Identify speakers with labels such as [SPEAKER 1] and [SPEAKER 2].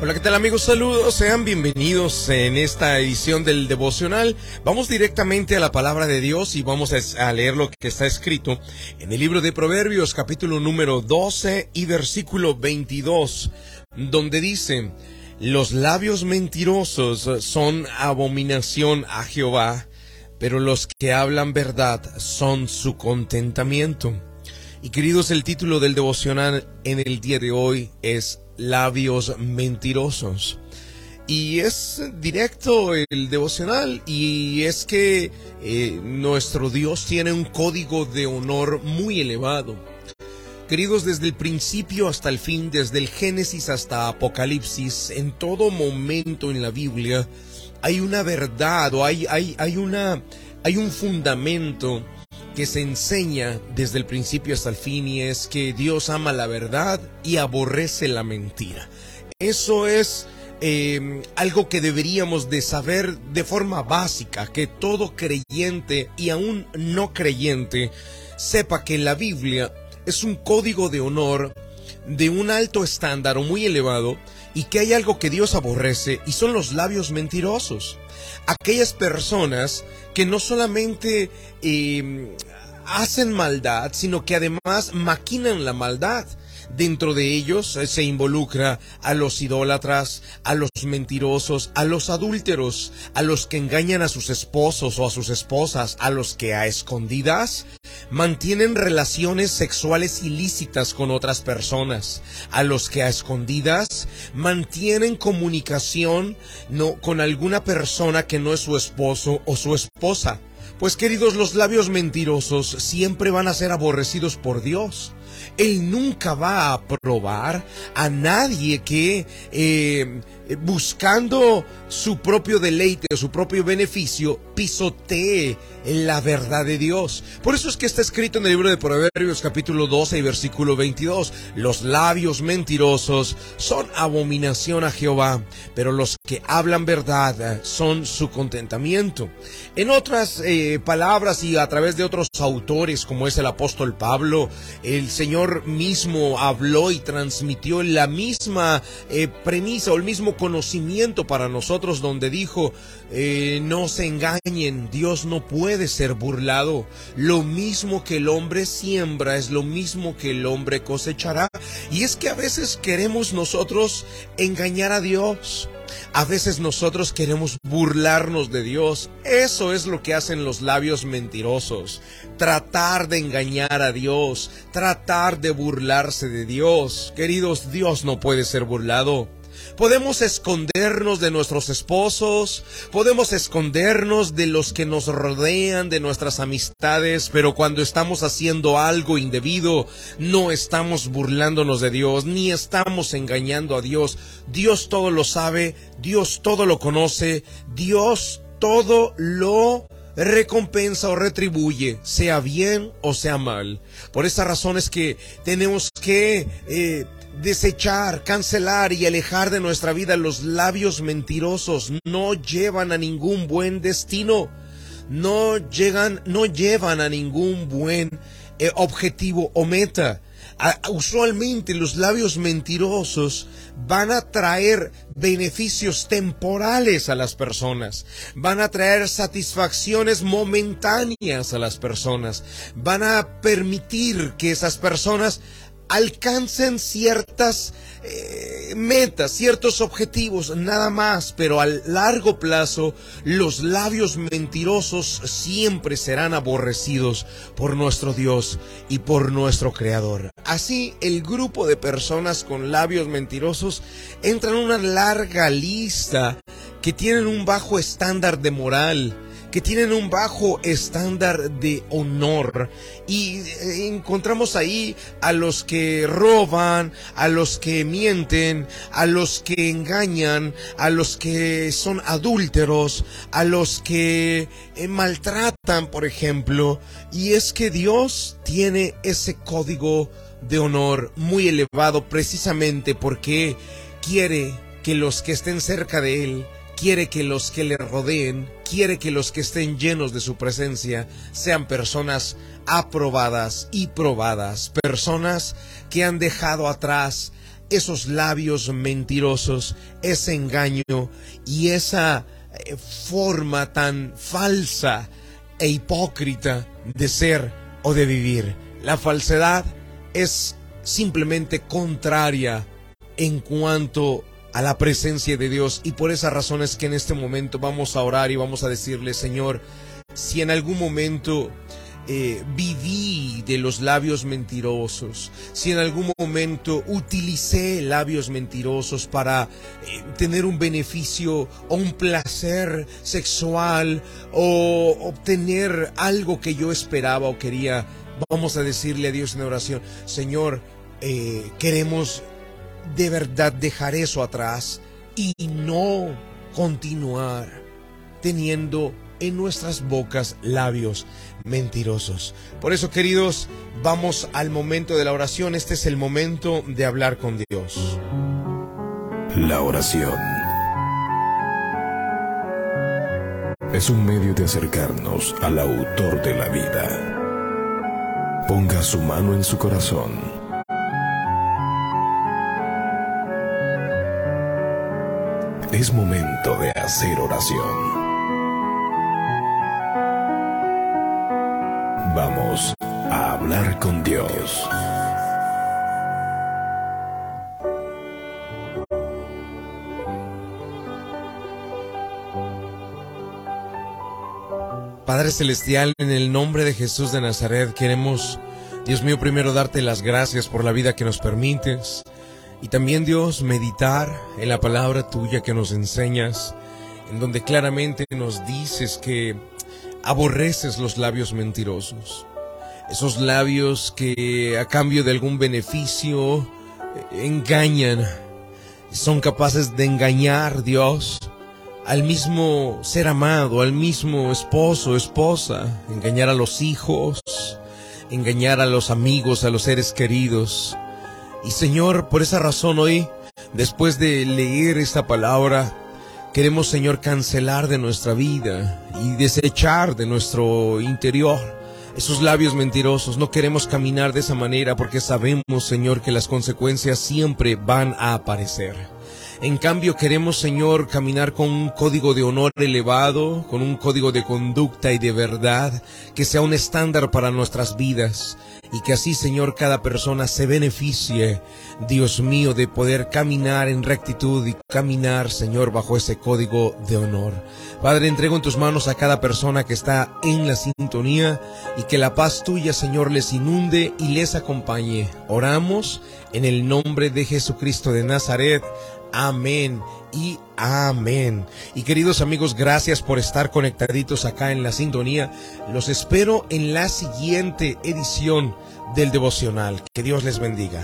[SPEAKER 1] Hola, ¿qué tal amigos? Saludos, sean bienvenidos en esta edición del devocional. Vamos directamente a la palabra de Dios y vamos a leer lo que está escrito en el libro de Proverbios capítulo número 12 y versículo 22, donde dice, los labios mentirosos son abominación a Jehová, pero los que hablan verdad son su contentamiento. Y queridos, el título del devocional en el día de hoy es labios mentirosos. Y es directo el devocional y es que eh, nuestro Dios tiene un código de honor muy elevado. Queridos, desde el principio hasta el fin, desde el Génesis hasta Apocalipsis, en todo momento en la Biblia, hay una verdad o hay, hay, hay, una, hay un fundamento que se enseña desde el principio hasta el fin y es que Dios ama la verdad y aborrece la mentira. Eso es em, algo que deberíamos de saber de forma básica, que todo creyente y aún no creyente sepa que la Biblia es un código de honor de un alto estándar o muy elevado y que hay algo que Dios aborrece y son los labios mentirosos. Aquellas personas que no solamente em, hacen maldad, sino que además maquinan la maldad. Dentro de ellos eh, se involucra a los idólatras, a los mentirosos, a los adúlteros, a los que engañan a sus esposos o a sus esposas, a los que a escondidas mantienen relaciones sexuales ilícitas con otras personas, a los que a escondidas mantienen comunicación no, con alguna persona que no es su esposo o su esposa. Pues queridos, los labios mentirosos siempre van a ser aborrecidos por Dios. Él nunca va a aprobar a nadie que eh, buscando su propio deleite o su propio beneficio pisotee la verdad de Dios. Por eso es que está escrito en el libro de Proverbios capítulo 12 y versículo 22, los labios mentirosos son abominación a Jehová, pero los que hablan verdad son su contentamiento. En otras eh, palabras y a través de otros autores como es el apóstol Pablo, el Señor mismo habló y transmitió la misma eh, premisa o el mismo conocimiento para nosotros donde dijo, eh, no se engañen, Dios no puede ser burlado. Lo mismo que el hombre siembra es lo mismo que el hombre cosechará. Y es que a veces queremos nosotros engañar a Dios. A veces nosotros queremos burlarnos de Dios. Eso es lo que hacen los labios mentirosos. Tratar de engañar a Dios. Tratar de burlarse de Dios. Queridos, Dios no puede ser burlado. Podemos escondernos de nuestros esposos, podemos escondernos de los que nos rodean, de nuestras amistades, pero cuando estamos haciendo algo indebido, no estamos burlándonos de Dios, ni estamos engañando a Dios. Dios todo lo sabe, Dios todo lo conoce, Dios todo lo recompensa o retribuye, sea bien o sea mal. Por esa razón es que tenemos que eh, desechar, cancelar y alejar de nuestra vida los labios mentirosos no llevan a ningún buen destino. No llegan, no llevan a ningún buen eh, objetivo o meta. usualmente los labios mentirosos van a traer beneficios temporales a las personas, van a traer satisfacciones momentáneas a las personas, van a permitir que esas personas alcancen ciertas eh, metas, ciertos objetivos, nada más, pero a largo plazo los labios mentirosos siempre serán aborrecidos por nuestro Dios y por nuestro Creador. Así, el grupo de personas con labios mentirosos entra en una larga lista que tienen un bajo estándar de moral, que tienen un bajo estándar de honor. Y eh, encontramos ahí a los que roban, a los que mienten, a los que engañan, a los que son adúlteros, a los que eh, maltratan, por ejemplo. Y es que Dios tiene ese código de honor muy elevado precisamente porque quiere que los que estén cerca de Él quiere que los que le rodeen, quiere que los que estén llenos de su presencia sean personas aprobadas y probadas, personas que han dejado atrás esos labios mentirosos, ese engaño y esa eh, forma tan falsa e hipócrita de ser o de vivir. La falsedad es simplemente contraria en cuanto a la presencia de Dios. Y por esa razón es que en este momento vamos a orar y vamos a decirle, Señor, si en algún momento eh, viví de los labios mentirosos, si en algún momento utilicé labios mentirosos para eh, tener un beneficio o un placer sexual o obtener algo que yo esperaba o quería, vamos a decirle a Dios en oración, Señor, eh, queremos de verdad dejar eso atrás y no continuar teniendo en nuestras bocas labios mentirosos. Por eso, queridos, vamos al momento de la oración. Este es el momento de hablar con Dios.
[SPEAKER 2] La oración es un medio de acercarnos al autor de la vida. Ponga su mano en su corazón. Es momento de hacer oración. Vamos a hablar con Dios.
[SPEAKER 1] Padre Celestial, en el nombre de Jesús de Nazaret, queremos, Dios mío, primero darte las gracias por la vida que nos permites y también, Dios, meditar en la palabra tuya que nos enseñas, en donde claramente nos dices que aborreces los labios mentirosos, esos labios que a cambio de algún beneficio eh, engañan, son capaces de engañar, Dios, al mismo ser amado, al mismo esposo, esposa, engañar a los hijos, engañar a los amigos, a los seres queridos. Y Señor, por esa razón hoy, después de leer esta palabra, Queremos, Señor, cancelar de nuestra vida y desechar de nuestro interior esos labios mentirosos. No queremos caminar de esa manera porque sabemos, Señor, que las consecuencias siempre van a aparecer. En cambio, queremos, Señor, caminar con un código de honor elevado, con un código de conducta y de verdad, que sea un estándar para nuestras vidas y que así, Señor, cada persona se beneficie, Dios mío, de poder caminar en rectitud y caminar, Señor, bajo ese código de honor. Padre, entrego en tus manos a cada persona que está en la sintonía y que la paz tuya, Señor, les inunde y les acompañe. Oramos en el nombre de Jesucristo de Nazaret. Amén y amén. Y queridos amigos, gracias por estar conectaditos acá en la sintonía. Los espero en la siguiente edición del devocional. Que Dios les bendiga.